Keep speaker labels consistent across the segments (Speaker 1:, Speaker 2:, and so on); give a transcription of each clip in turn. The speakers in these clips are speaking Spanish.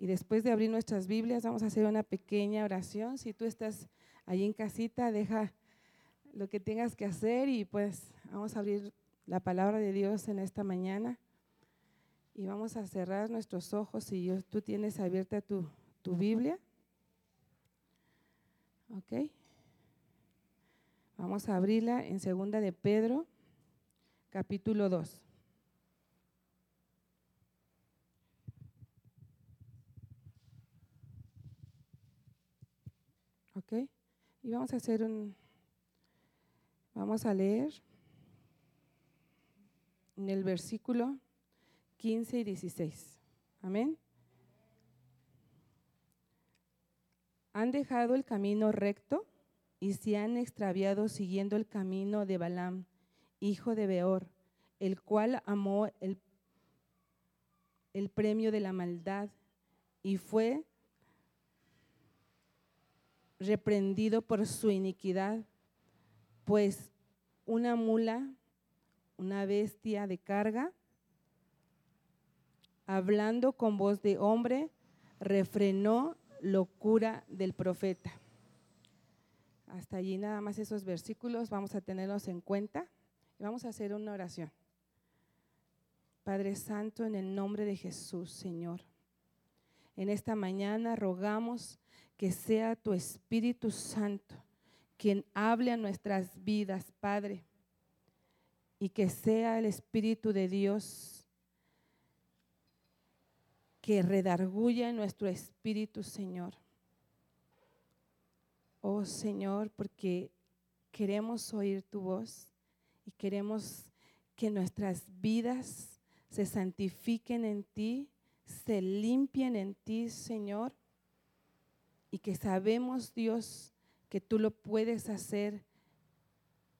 Speaker 1: Y después de abrir nuestras Biblias, vamos a hacer una pequeña oración. Si tú estás allí en casita, deja lo que tengas que hacer y pues vamos a abrir la palabra de Dios en esta mañana. Y vamos a cerrar nuestros ojos si tú tienes abierta tu, tu Biblia. ¿Ok? Vamos a abrirla en segunda de Pedro, capítulo 2. ¿Ok? Y vamos a hacer un, vamos a leer en el versículo 15 y 16. Amén. Han dejado el camino recto y se han extraviado siguiendo el camino de Balaam, hijo de Beor, el cual amó el, el premio de la maldad y fue reprendido por su iniquidad, pues una mula, una bestia de carga, hablando con voz de hombre, refrenó locura del profeta. Hasta allí nada más esos versículos, vamos a tenerlos en cuenta y vamos a hacer una oración. Padre Santo, en el nombre de Jesús, Señor, en esta mañana rogamos que sea tu Espíritu Santo quien hable a nuestras vidas, Padre, y que sea el Espíritu de Dios que redarguya nuestro espíritu, Señor. Oh Señor, porque queremos oír tu voz y queremos que nuestras vidas se santifiquen en ti, se limpien en ti, Señor, y que sabemos, Dios, que tú lo puedes hacer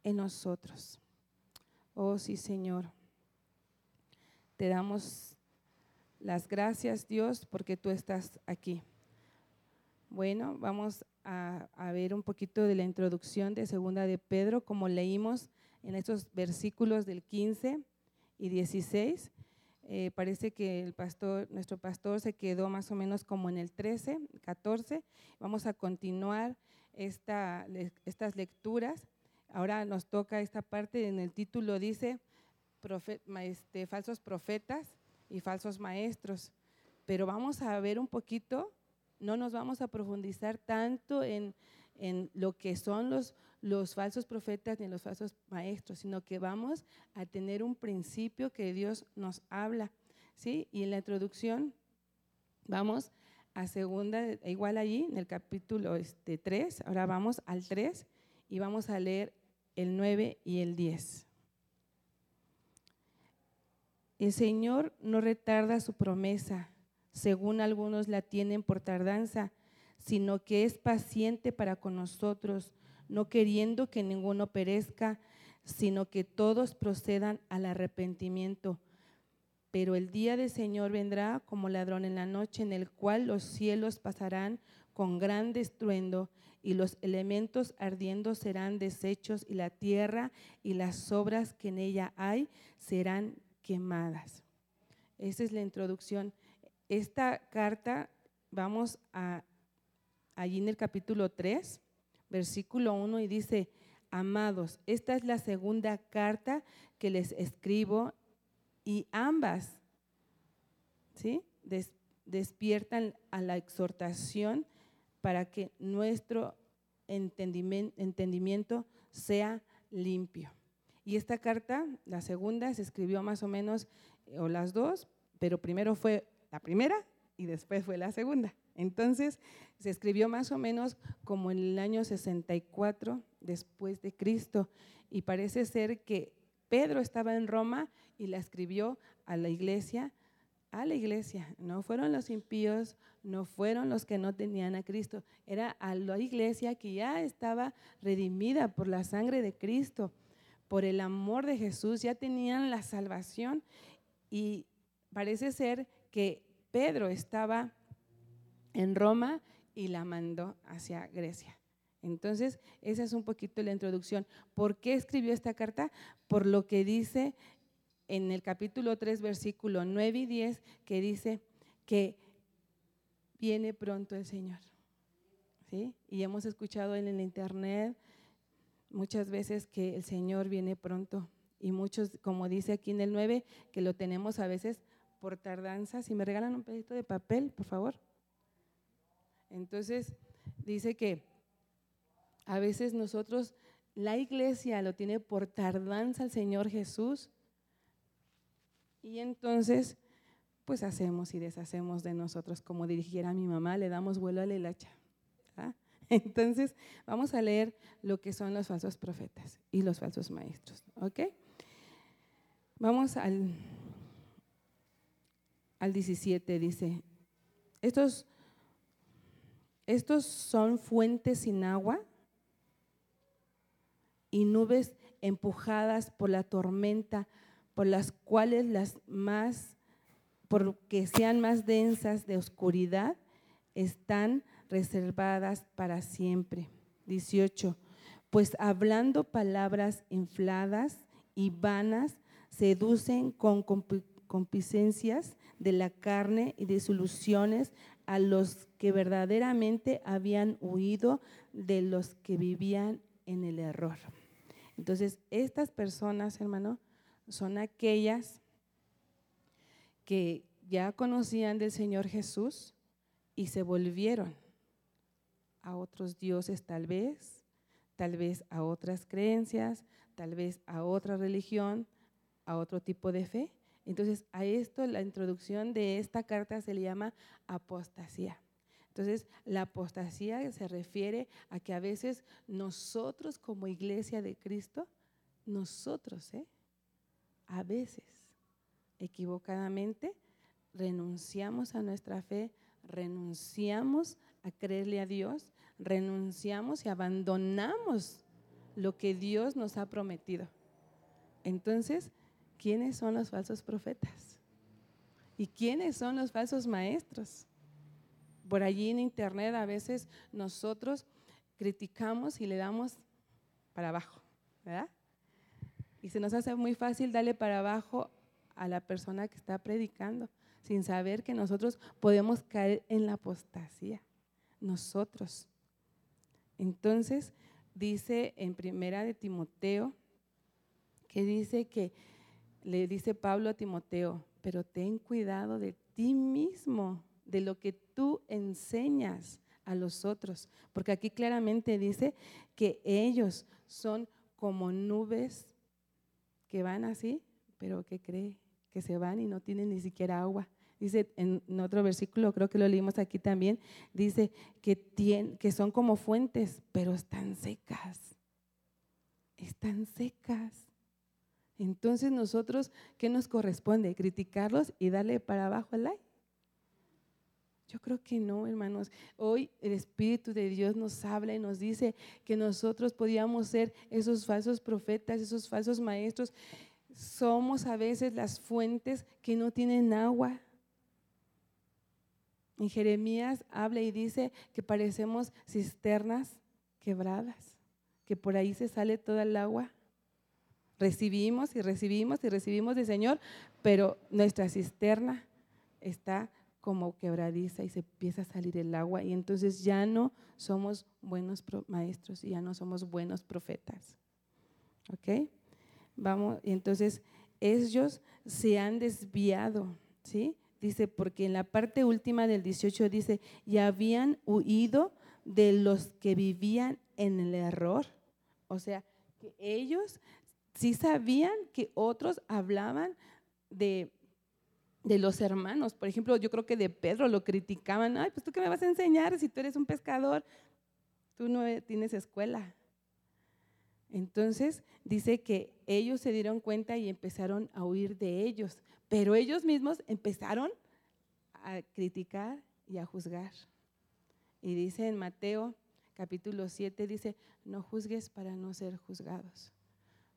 Speaker 1: en nosotros. Oh sí, Señor. Te damos las gracias, Dios, porque tú estás aquí. Bueno, vamos a, ver un poquito de la introducción de Segunda de Pedro, como leímos en estos versículos del 15 y 16. Eh, parece que el pastor, nuestro pastor se quedó más o menos como en el 13, 14. Vamos a continuar esta, estas lecturas. Ahora nos toca esta parte, en el título dice, este, falsos profetas y falsos maestros. Pero vamos a ver un poquito, no nos vamos a profundizar tanto en, lo que son los, los falsos profetas ni los falsos maestros, sino que vamos a tener un principio que Dios nos habla. ¿sí? Y en la introducción vamos a segunda, igual allí en el capítulo este, 3, ahora vamos al 3 y vamos a leer el 9 y el 10. El Señor no retarda su promesa, según algunos la tienen por tardanza, sino que es paciente para con nosotros, no queriendo que ninguno perezca, sino que todos procedan al arrepentimiento. Pero el día del Señor vendrá como ladrón en la noche, en el cual los cielos pasarán con gran estruendo y los elementos ardiendo serán deshechos y la tierra y las obras que en ella hay serán quemadas. Esa es la introducción. Esta carta, vamos a allí en el capítulo 3, versículo 1, y dice, amados, esta es la segunda carta que les escribo y ambas, ¿sí? despiertan a la exhortación para que nuestro entendimiento sea limpio. Y esta carta, la segunda, se escribió más o menos, o las dos, pero primero fue la primera y después fue la segunda. Entonces, se escribió más o menos como en el año 64 después de Cristo. Y parece ser que Pedro estaba en Roma y la escribió a la iglesia, a la iglesia. No fueron los impíos, no fueron los que no tenían a Cristo. Era a la iglesia que ya estaba redimida por la sangre de Cristo por el amor de Jesús, ya tenían la salvación y parece ser que Pedro estaba en Roma y la mandó hacia Grecia. Entonces, esa es un poquito la introducción. ¿Por qué escribió esta carta? Por lo que dice en el capítulo 3, versículo 9 y 10, que dice que viene pronto el Señor. ¿Sí? Y hemos escuchado en el internet muchas veces que el Señor viene pronto. Y muchos, como dice aquí en el 9, que lo tenemos a veces por tardanza. Si me regalan un pedito de papel, por favor. Entonces, dice que a veces nosotros, la iglesia lo tiene por tardanza el Señor Jesús. Y entonces, pues hacemos y deshacemos de nosotros, como dirigiera mi mamá, le damos vuelo a la hilacha. Entonces, vamos a leer lo que son los falsos profetas y los falsos maestros. ¿Ok? Vamos al, al 17, dice, estos, estos son fuentes sin agua y nubes empujadas por la tormenta, por las cuales las más, porque sean más densas de oscuridad, están reservadas para siempre. 18. Pues hablando palabras infladas y vanas, seducen con compicencias de la carne y de soluciones a los que verdaderamente habían huido de los que vivían en el error. Entonces, estas personas, hermano, son aquellas que ya conocían del Señor Jesús y se volvieron a otros dioses tal vez, tal vez a otras creencias, tal vez a otra religión, a otro tipo de fe. Entonces, a esto la introducción de esta carta se le llama apostasía. Entonces, la apostasía se refiere a que a veces nosotros como iglesia de Cristo, nosotros, ¿eh? a veces, equivocadamente, renunciamos a nuestra fe, renunciamos a creerle a Dios, renunciamos y abandonamos lo que Dios nos ha prometido. Entonces, ¿quiénes son los falsos profetas? ¿Y quiénes son los falsos maestros? Por allí en internet a veces nosotros criticamos y le damos para abajo, ¿verdad? Y se nos hace muy fácil darle para abajo a la persona que está predicando, sin saber que nosotros podemos caer en la apostasía nosotros. Entonces, dice en primera de Timoteo, que dice que, le dice Pablo a Timoteo, pero ten cuidado de ti mismo, de lo que tú enseñas a los otros, porque aquí claramente dice que ellos son como nubes que van así, pero que cree que se van y no tienen ni siquiera agua. Dice en, otro versículo, creo que lo leímos aquí también, dice que, que son como fuentes, pero están secas. Están secas. Entonces nosotros, ¿qué nos corresponde? ¿Criticarlos y darle para abajo el like? Yo creo que no, hermanos. Hoy el Espíritu de Dios nos habla y nos dice que nosotros podíamos ser esos falsos profetas, esos falsos maestros. Somos a veces las fuentes que no tienen agua. En Jeremías habla y dice que parecemos cisternas quebradas, que por ahí se sale toda el agua. Recibimos y recibimos y recibimos del Señor, pero nuestra cisterna está como quebradiza y se empieza a salir el agua y entonces ya no somos buenos maestros y ya no somos buenos profetas. ¿Ok? Vamos, entonces ellos se han desviado, ¿sí? Dice, porque en la parte última del 18 dice, y habían huido de los que vivían en el error. O sea, que ellos sí sabían que otros hablaban de, de los hermanos. Por ejemplo, yo creo que de Pedro lo criticaban. Ay, pues tú qué me vas a enseñar si tú eres un pescador, tú no tienes escuela. Entonces dice que ellos se dieron cuenta y empezaron a huir de ellos pero ellos mismos empezaron a criticar y a juzgar. Y dice en Mateo capítulo 7, dice, no juzgues para no ser juzgados.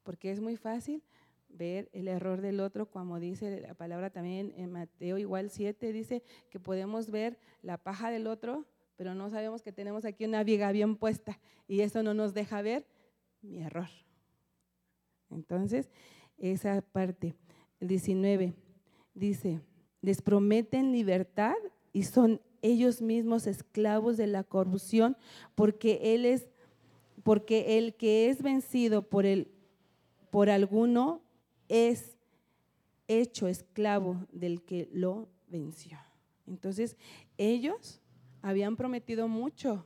Speaker 1: Porque es muy fácil ver el error del otro, como dice la palabra también en Mateo igual 7, dice que podemos ver la paja del otro, pero no sabemos que tenemos aquí una viga bien puesta y eso no nos deja ver mi error. Entonces, esa parte. El 19 dice, les prometen libertad y son ellos mismos esclavos de la corrupción, porque él es porque el que es vencido por el por alguno es hecho esclavo del que lo venció. Entonces, ellos habían prometido mucho,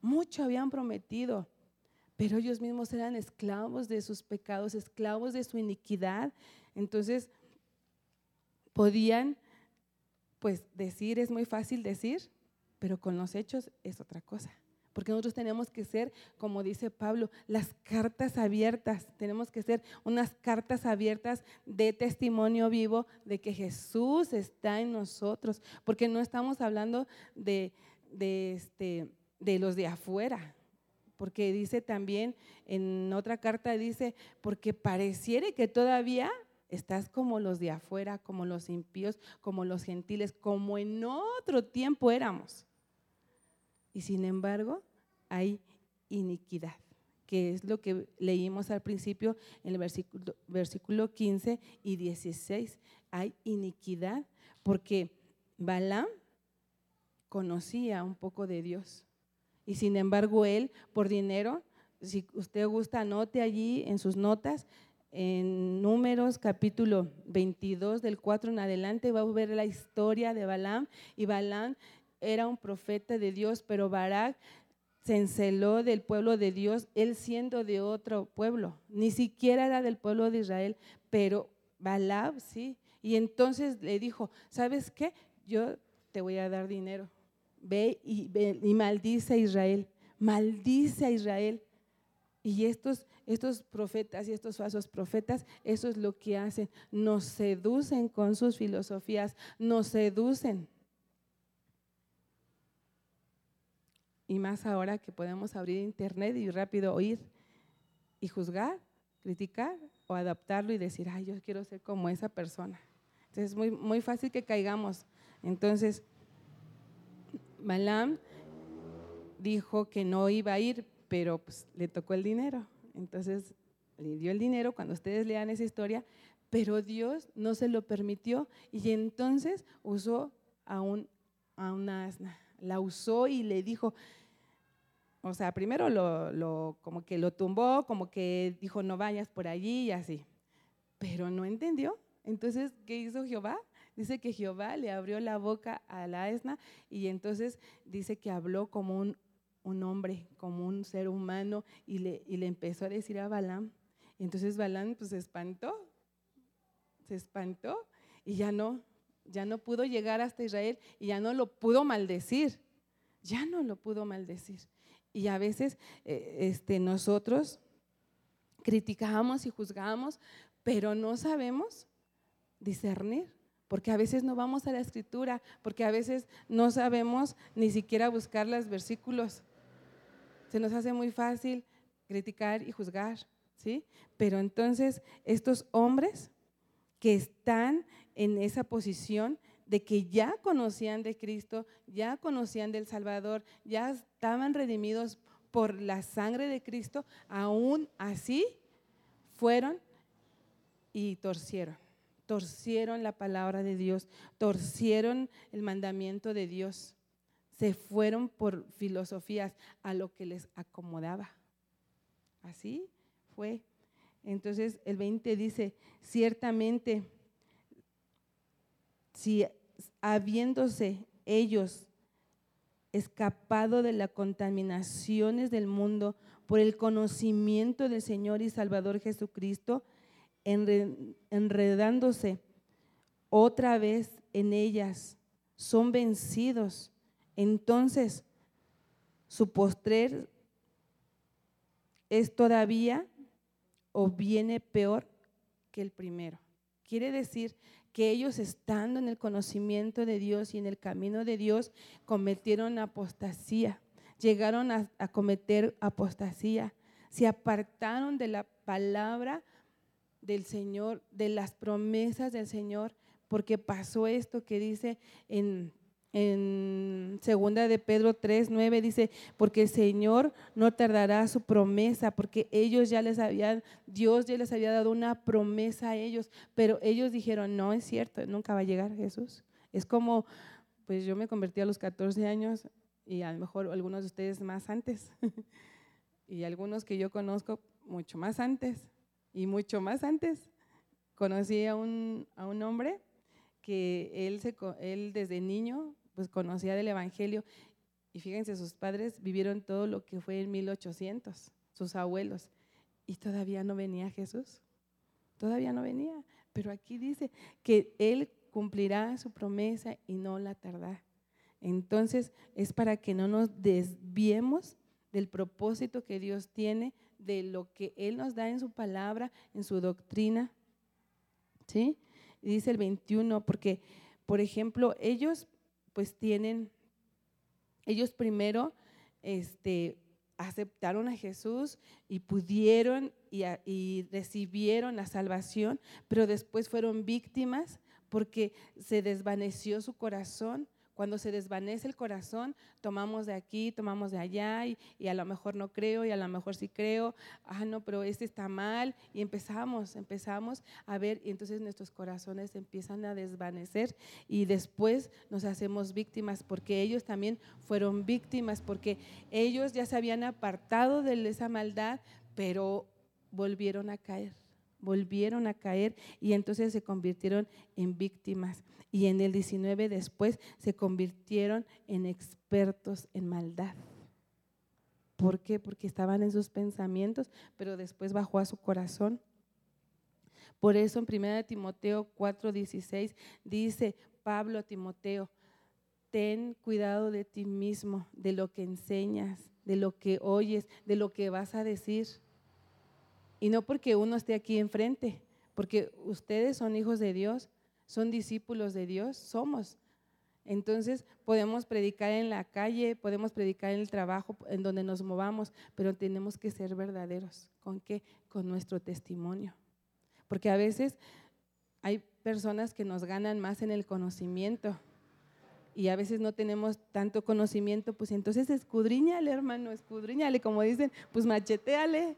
Speaker 1: mucho habían prometido, pero ellos mismos eran esclavos de sus pecados, esclavos de su iniquidad. Entonces, podían, pues decir, es muy fácil decir, pero con los hechos es otra cosa. Porque nosotros tenemos que ser, como dice Pablo, las cartas abiertas. Tenemos que ser unas cartas abiertas de testimonio vivo de que Jesús está en nosotros. Porque no estamos hablando de, este, de los de afuera. Porque dice también, en otra carta dice, porque pareciere que todavía estás como los de afuera, como los impíos, como los gentiles, como en otro tiempo éramos. Y sin embargo, hay iniquidad, que es lo que leímos al principio en el versículo, versículo 15 y 16. Hay iniquidad porque Balaam conocía un poco de Dios. Y sin embargo, él, por dinero, si usted gusta, anote allí en sus notas, en Números capítulo 22 del 4 en adelante, va a ver la historia de Balaam. Y Balaam era un profeta de Dios, pero Barak se enceló del pueblo de Dios, él siendo de otro pueblo. Ni siquiera era del pueblo de Israel, pero Balaam sí. Y entonces le dijo, ¿sabes qué? Yo te voy a dar dinero. Ve y, y maldice a Israel. Maldice a Israel. Y estos, estos profetas y estos falsos profetas, eso es lo que hacen. Nos seducen con sus filosofías, nos seducen. Y más ahora que podemos abrir internet y rápido oír y juzgar, criticar o adaptarlo y decir, ay, yo quiero ser como esa persona. Entonces es muy, muy fácil que caigamos. Entonces, Balaam dijo que no iba a ir, pero pues, le tocó el dinero. Entonces le dio el dinero cuando ustedes lean esa historia, pero Dios no se lo permitió y entonces usó a, un, a una asna la usó y le dijo, o sea, primero lo, como que lo tumbó, como que dijo, no vayas por allí y así, pero no entendió. Entonces, ¿qué hizo Jehová? Dice que Jehová le abrió la boca a la asna y entonces dice que habló como un, un hombre, como un ser humano y le, y le empezó a decir a Balaam. Entonces Balaam pues se espantó, se espantó y ya no, ya no pudo llegar hasta Israel y ya no lo pudo maldecir, ya no lo pudo maldecir. Y a veces eh, este, nosotros criticamos y juzgamos, pero no sabemos discernir, porque a veces no vamos a la escritura, porque a veces no sabemos ni siquiera buscar los versículos. Se nos hace muy fácil criticar y juzgar, ¿sí? Pero entonces estos hombres que están en esa posición de que ya conocían de Cristo, ya conocían del Salvador, ya estaban redimidos por la sangre de Cristo, aún así fueron y torcieron. Torcieron la palabra de Dios, torcieron el mandamiento de Dios. Se fueron por filosofías a lo que les acomodaba. Así fue. Entonces el 20 dice, ciertamente, si habiéndose ellos escapado de las contaminaciones del mundo por el conocimiento del Señor y Salvador Jesucristo, enredándose otra vez en ellas, son vencidos. Entonces, su postrer es todavía o viene peor que el primero. Quiere decir que ellos estando en el conocimiento de Dios y en el camino de Dios cometieron apostasía, llegaron a, cometer apostasía, se apartaron de la palabra del Señor, de las promesas del Señor, porque pasó esto que dice en en segunda de Pedro 3, 9 dice, porque el Señor no tardará su promesa, porque ellos ya les habían, Dios ya les había dado una promesa a ellos, pero ellos dijeron, no es cierto, nunca va a llegar Jesús. Es como, pues yo me convertí a los 14 años y a lo mejor algunos de ustedes más antes. y algunos que yo conozco mucho más antes y mucho más antes. Conocí a un, a un hombre que él, se, él desde niño pues conocía del Evangelio y fíjense, sus padres vivieron todo lo que fue en 1800, sus abuelos, y todavía no venía Jesús, todavía no venía, pero aquí dice que él cumplirá su promesa y no la tardará. Entonces es para que no nos desviemos del propósito que Dios tiene, de lo que Él nos da en su palabra, en su doctrina. ¿Sí? dice el 21, porque, por ejemplo, ellos pues tienen, ellos primero este, aceptaron a Jesús y pudieron y, recibieron la salvación, pero después fueron víctimas porque se desvaneció su corazón. Cuando se desvanece el corazón, tomamos de aquí, tomamos de allá y, a lo mejor no creo y a lo mejor sí creo, ah, no, pero este está mal. Y empezamos, empezamos a ver y entonces nuestros corazones empiezan a desvanecer y después nos hacemos víctimas porque ellos también fueron víctimas porque ellos ya se habían apartado de esa maldad, pero volvieron a caer volvieron a caer y entonces se convirtieron en víctimas. Y en el 19 después se convirtieron en expertos en maldad. ¿Por qué? Porque estaban en sus pensamientos, pero después bajó a su corazón. Por eso en 1 Timoteo 4:16 dice Pablo a Timoteo, ten cuidado de ti mismo, de lo que enseñas, de lo que oyes, de lo que vas a decir. Y no porque uno esté aquí enfrente, porque ustedes son hijos de Dios, son discípulos de Dios, somos. Entonces podemos predicar en la calle, podemos predicar en el trabajo, en donde nos movamos, pero tenemos que ser verdaderos. ¿Con qué? Con nuestro testimonio. Porque a veces hay personas que nos ganan más en el conocimiento y a veces no tenemos tanto conocimiento, pues entonces escudriñale, hermano, escudriñale, como dicen, pues macheteale,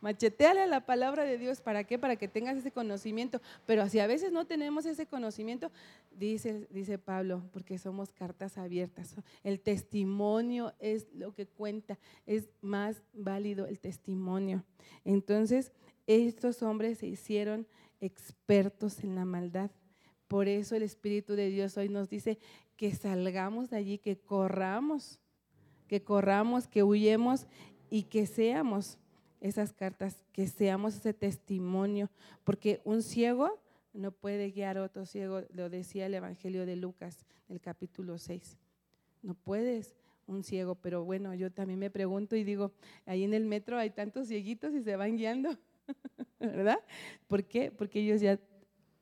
Speaker 1: Macheteale la palabra de Dios. ¿Para qué? Para que tengas ese conocimiento. Pero si a veces no tenemos ese conocimiento, dice, dice Pablo, porque somos cartas abiertas. El testimonio es lo que cuenta. Es más válido el testimonio. Entonces, estos hombres se hicieron expertos en la maldad. Por eso el Espíritu de Dios hoy nos dice que salgamos de allí, que corramos, que corramos, que huyemos y que seamos esas cartas, que seamos ese testimonio, porque un ciego no puede guiar a otro ciego, lo decía el Evangelio de Lucas, el capítulo 6. No puedes un ciego, pero bueno, yo también me pregunto y digo, ahí en el metro hay tantos cieguitos y se van guiando, ¿verdad? ¿Por qué? Porque ellos ya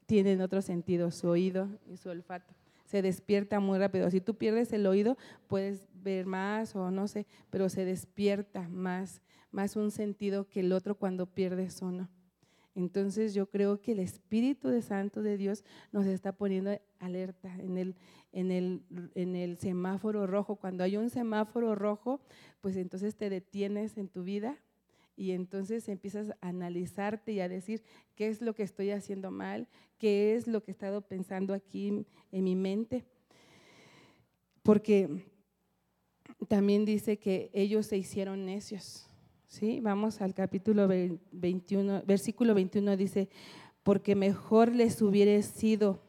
Speaker 1: tienen otro sentido, su oído y su olfato. Se despierta muy rápido. Si tú pierdes el oído, puedes ver más o no sé, pero se despierta más más un sentido que el otro cuando pierdes uno. Entonces yo creo que el Espíritu de Santo de Dios nos está poniendo alerta en el, en, el, en el semáforo rojo. Cuando hay un semáforo rojo, pues entonces te detienes en tu vida y entonces empiezas a analizarte y a decir qué es lo que estoy haciendo mal, qué es lo que he estado pensando aquí en mi mente. Porque también dice que ellos se hicieron necios. ¿sí? Vamos al capítulo 21, versículo 21 dice, porque mejor les hubiera sido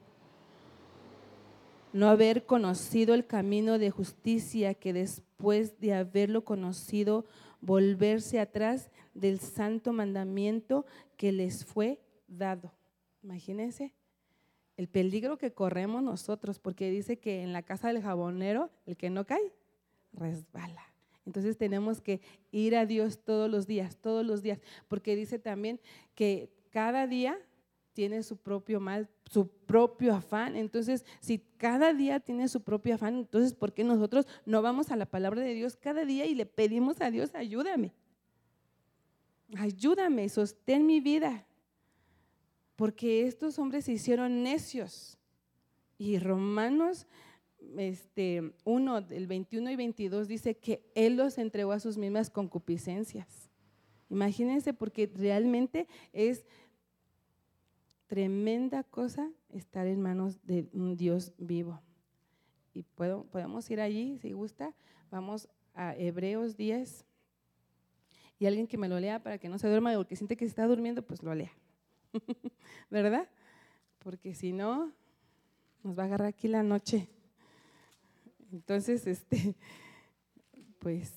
Speaker 1: no haber conocido el camino de justicia que después de haberlo conocido volverse atrás del santo mandamiento que les fue dado. Imagínense el peligro que corremos nosotros, porque dice que en la casa del jabonero el que no cae resbala. Entonces tenemos que ir a Dios todos los días, todos los días, porque dice también que cada día tiene su propio mal, su propio afán. Entonces, si cada día tiene su propio afán, entonces, ¿por qué nosotros no vamos a la palabra de Dios cada día y le pedimos a Dios, ayúdame? Ayúdame, sostén mi vida. Porque estos hombres se hicieron necios. Y Romanos este, 1, del 21 y 22 dice que Él los entregó a sus mismas concupiscencias. Imagínense porque realmente es tremenda cosa estar en manos de un Dios vivo. y puedo, podemos ir allí si gusta. Vamos a Hebreos 10. Y alguien que me lo lea para que no se duerma o que siente que se está durmiendo, pues lo lea. ¿Verdad? Porque si no, nos va a agarrar aquí la noche. Entonces, este, pues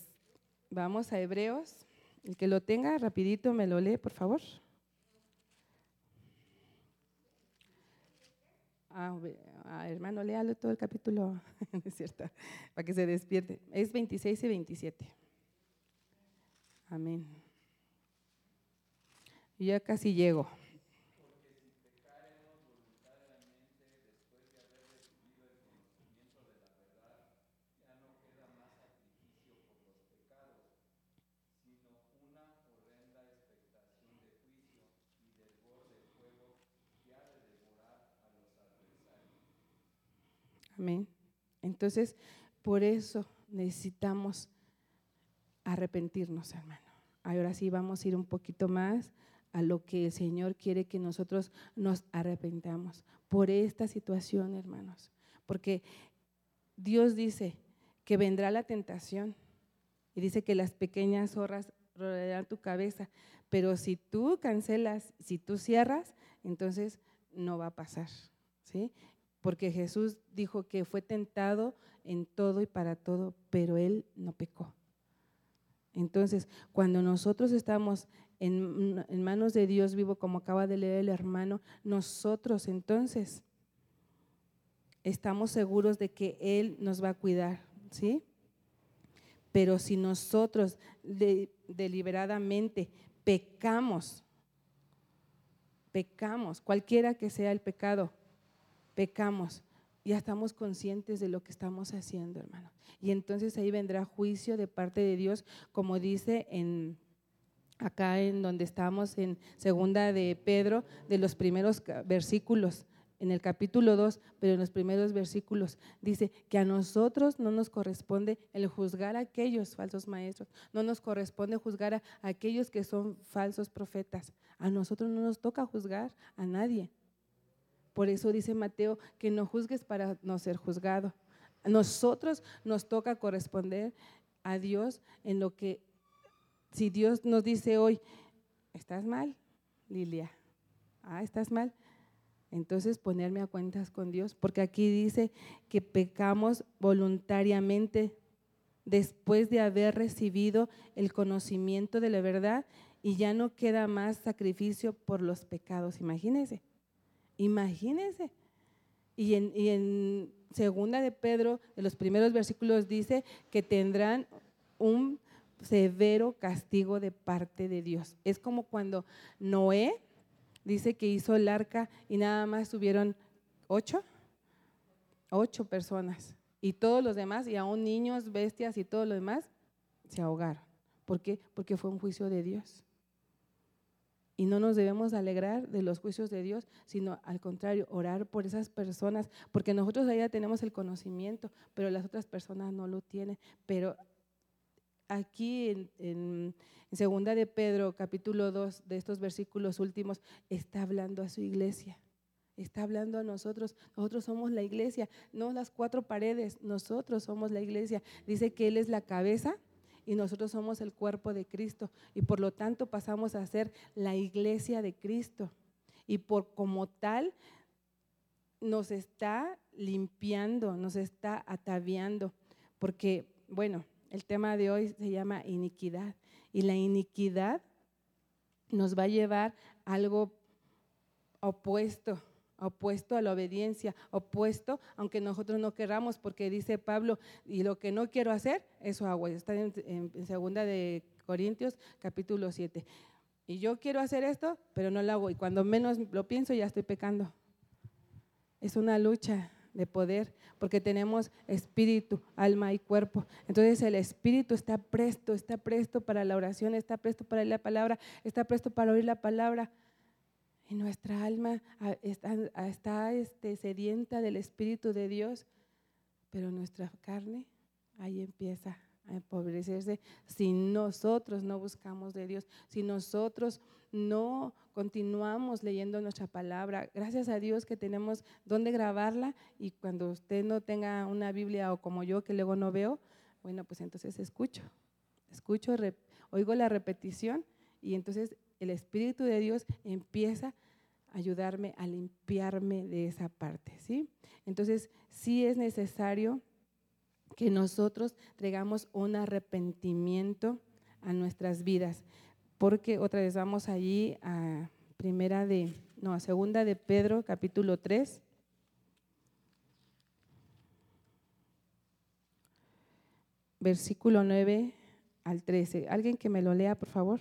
Speaker 1: vamos a Hebreos. El que lo tenga, rapidito me lo lee, por favor. Ah, hermano, léalo todo el capítulo, es cierto, para que se despierte. Es 26 y 27. Amén. Y ya casi llego. Amén. Entonces, por eso necesitamos arrepentirnos, hermano. Ahora sí vamos a ir un poquito más a lo que el Señor quiere que nosotros nos arrepentamos por esta situación, hermanos. Porque Dios dice que vendrá la tentación y dice que las pequeñas zorras rodearán tu cabeza, pero si tú cancelas, si tú cierras, entonces no va a pasar. ¿sí? Porque Jesús dijo que fue tentado en todo y para todo, pero él no pecó. Entonces, cuando nosotros estamos en, manos de Dios vivo, como acaba de leer el hermano, nosotros entonces estamos seguros de que Él nos va a cuidar, ¿sí? Pero si nosotros deliberadamente pecamos, pecamos, cualquiera que sea el pecado, pecamos, ya estamos conscientes de lo que estamos haciendo, hermano. Y entonces ahí vendrá juicio de parte de Dios, como dice en acá en donde estamos en segunda de Pedro, de los primeros versículos, en el capítulo 2, pero en los primeros versículos, dice que a nosotros no nos corresponde el juzgar a aquellos falsos maestros, no nos corresponde juzgar a aquellos que son falsos profetas. A nosotros no nos toca juzgar a nadie. Por eso dice Mateo que no juzgues para no ser juzgado. A nosotros nos toca corresponder a Dios en lo que, si Dios nos dice hoy, estás mal, Lilia, ah, estás mal, entonces ponerme a cuentas con Dios, porque aquí dice que pecamos voluntariamente después de haber recibido el conocimiento de la verdad y ya no queda más sacrificio por los pecados, imagínense. Imagínense. Y en, segunda de Pedro, en los primeros versículos dice que tendrán un severo castigo de parte de Dios. Es como cuando Noé dice que hizo el arca y nada más tuvieron ocho, ocho personas. Y todos los demás, y aún niños, bestias y todo lo demás, se ahogaron. ¿Por qué? Porque fue un juicio de Dios. Y no nos debemos alegrar de los juicios de Dios, sino al contrario, orar por esas personas, porque nosotros ya tenemos el conocimiento, pero las otras personas no lo tienen. Pero aquí en, en, segunda de Pedro, capítulo 2, de estos versículos últimos, está hablando a su iglesia. Está hablando a nosotros. Nosotros somos la iglesia, no las cuatro paredes. Nosotros somos la iglesia. Dice que Él es la cabeza y nosotros somos el cuerpo de Cristo y por lo tanto pasamos a ser la iglesia de Cristo. Y por como tal nos está limpiando, nos está ataviando, porque bueno, el tema de hoy se llama iniquidad y la iniquidad nos va a llevar algo opuesto opuesto a la obediencia, opuesto, aunque nosotros no queramos, porque dice Pablo, y lo que no quiero hacer, eso hago. Está en, en, segunda de Corintios, capítulo 7. Y yo quiero hacer esto, pero no lo hago. Y cuando menos lo pienso, ya estoy pecando. Es una lucha de poder, porque tenemos espíritu, alma y cuerpo. Entonces el espíritu está presto, está presto para la oración, está presto para la palabra, está presto para oír la palabra y nuestra alma está, este, sedienta del Espíritu de Dios, pero nuestra carne ahí empieza a empobrecerse si nosotros no buscamos de Dios, si nosotros no continuamos leyendo nuestra palabra. Gracias a Dios que tenemos donde grabarla y cuando usted no tenga una Biblia o como yo que luego no veo, bueno, pues entonces escucho, escucho, oigo la repetición y entonces el Espíritu de Dios empieza a ayudarme a limpiarme de esa parte, ¿sí? Entonces, sí es necesario que nosotros traigamos un arrepentimiento a nuestras vidas, porque otra vez vamos allí a primera de, no, a segunda de Pedro, capítulo 3. Versículo 9 al 13. ¿Alguien que me lo lea, por favor?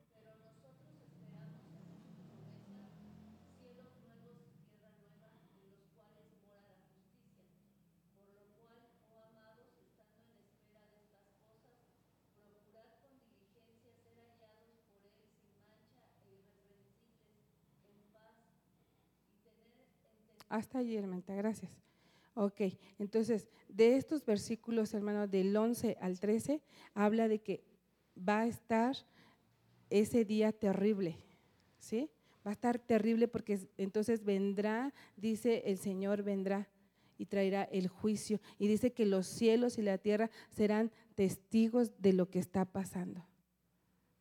Speaker 1: Hasta allí, hermana, gracias. Ok, entonces, de estos versículos, hermano, del 11 al 13, habla de que va a estar ese día terrible, ¿sí? Va a estar terrible porque entonces vendrá, dice el Señor, vendrá y traerá el juicio. Y dice que los cielos y la tierra serán testigos de lo que está pasando.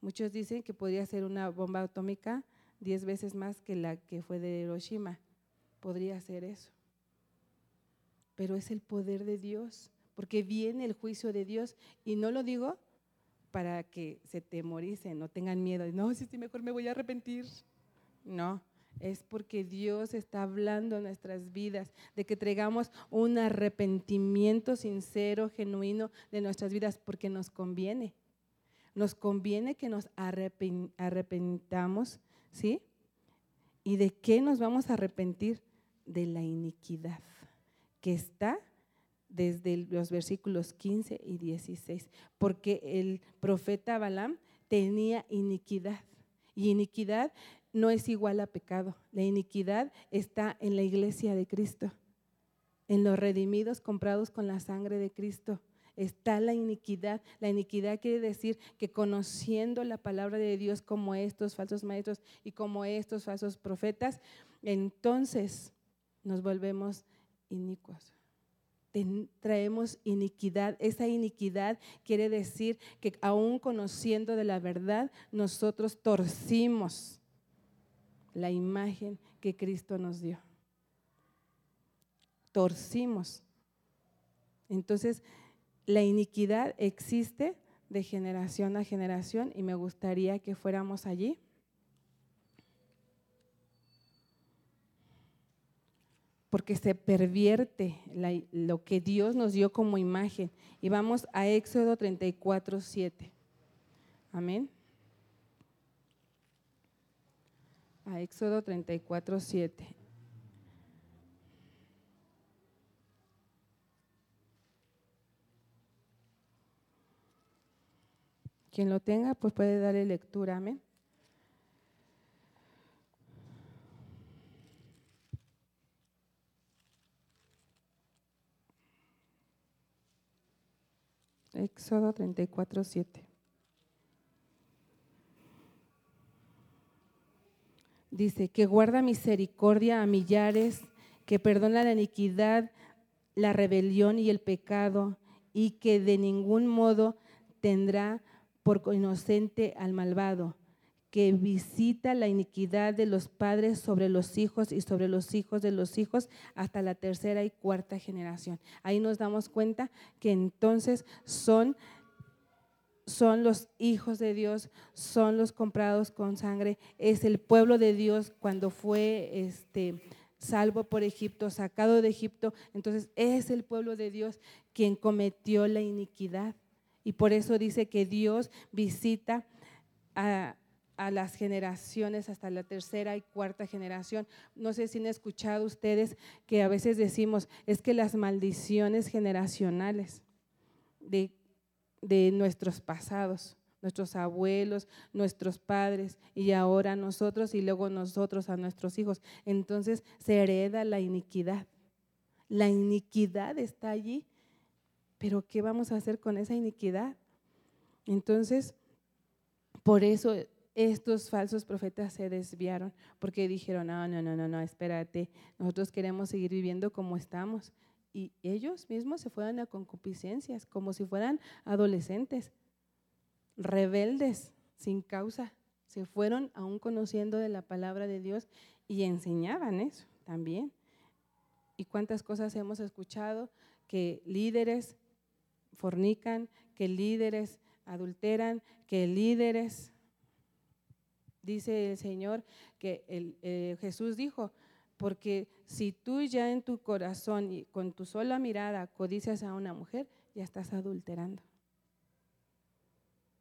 Speaker 1: Muchos dicen que podría ser una bomba atómica diez veces más que la que fue de Hiroshima podría ser eso. Pero es el poder de Dios, porque viene el juicio de Dios. Y no lo digo para que se temoricen, no tengan miedo. No, si sí, mejor me voy a arrepentir. No, es porque Dios está hablando en nuestras vidas, de que traigamos un arrepentimiento sincero, genuino de nuestras vidas, porque nos conviene. Nos conviene que nos arrepentamos, ¿sí? ¿Y de qué nos vamos a arrepentir? De la iniquidad, que está desde los versículos 15 y 16, porque el profeta Balaam tenía iniquidad y iniquidad no es igual a pecado, la iniquidad está en la iglesia de Cristo, en los redimidos comprados con la sangre de Cristo. Está la iniquidad. La iniquidad quiere decir que conociendo la palabra de Dios como estos falsos maestros y como estos falsos profetas, entonces nos volvemos inicuos. traemos iniquidad. Esa iniquidad quiere decir que aún conociendo de la verdad, nosotros torcimos la imagen que Cristo nos dio. Torcimos. Entonces, la iniquidad existe de generación a generación y me gustaría que fuéramos allí. Porque se pervierte lo que Dios nos dio como imagen. Y vamos a Éxodo 34, 7. Amén. A Éxodo 34, 7. Quien lo tenga, pues puede darle lectura. Amén. Éxodo 34, 7. Dice, que guarda misericordia a millares, que perdona la iniquidad, la rebelión y el pecado, y que de ningún modo tendrá por inocente al malvado, que visita la iniquidad de los padres sobre los hijos y sobre los hijos de los hijos hasta la tercera y cuarta generación. Ahí nos damos cuenta que entonces son son los hijos de Dios, son los comprados con sangre, es el pueblo de Dios cuando fue este salvo por Egipto, sacado de Egipto, entonces es el pueblo de Dios quien cometió la iniquidad. Y por eso dice que Dios visita a, a las generaciones hasta la tercera y cuarta generación. No sé si han escuchado ustedes que a veces decimos, es que las maldiciones generacionales de, de nuestros pasados, nuestros abuelos, nuestros padres y ahora nosotros y luego nosotros a nuestros hijos. Entonces se hereda la iniquidad. La iniquidad está allí, pero ¿qué vamos a hacer con esa iniquidad? Entonces, por eso estos falsos profetas se desviaron porque dijeron, no, no, no, no, no, espérate, nosotros queremos seguir viviendo como estamos. Y ellos mismos se fueron a concupiscencias, como si fueran adolescentes, rebeldes, sin causa. Se fueron aún conociendo de la palabra de Dios y enseñaban eso también. ¿Y cuántas cosas hemos escuchado? Que líderes fornican, que líderes adulteran, que líderes dice el Señor que el, eh, Jesús dijo, porque si tú ya en tu corazón y con tu sola mirada codicias a una mujer, ya estás adulterando.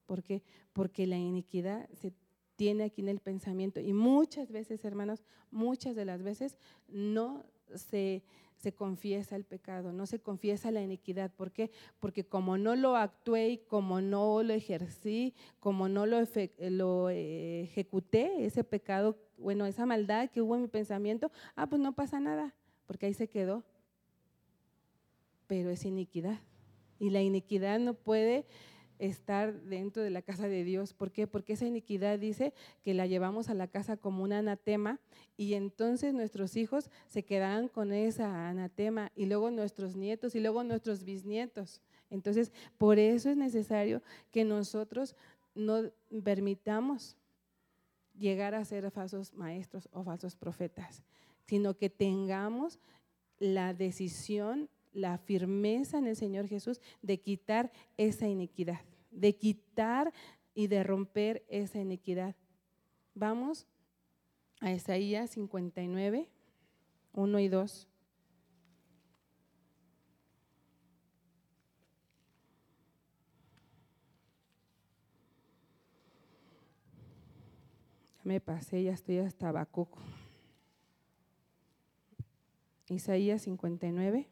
Speaker 1: ¿Por qué? Porque la iniquidad se tiene aquí en el pensamiento y muchas veces, hermanos, muchas de las veces no se se confiesa el pecado, no se confiesa la iniquidad. ¿Por qué? Porque como no lo actué y como no lo ejercí, como no lo, lo eh, ejecuté, ese pecado, bueno, esa maldad que hubo en mi pensamiento, ah, pues no pasa nada, porque ahí se quedó. Pero es iniquidad. Y la iniquidad no puede estar dentro de la casa de Dios. ¿Por qué? Porque esa iniquidad dice que la llevamos a la casa como un anatema y entonces nuestros hijos se quedarán con esa anatema y luego nuestros nietos y luego nuestros bisnietos. Entonces, por eso es necesario que nosotros no permitamos llegar a ser falsos maestros o falsos profetas, sino que tengamos la decisión la firmeza en el Señor Jesús de quitar esa iniquidad, de quitar y de romper esa iniquidad. Vamos a Isaías 59, 1 y 2. Ya me pasé, ya estoy hasta Bacuco. Isaías 59.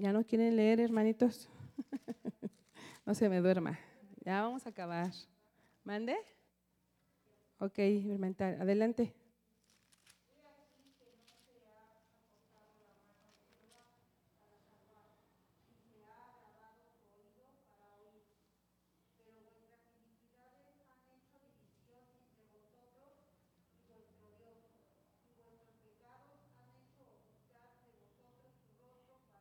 Speaker 1: ¿Ya no quieren leer, hermanitos? no se me duerma. Ya vamos a acabar. ¿Mande? Ok, adelante.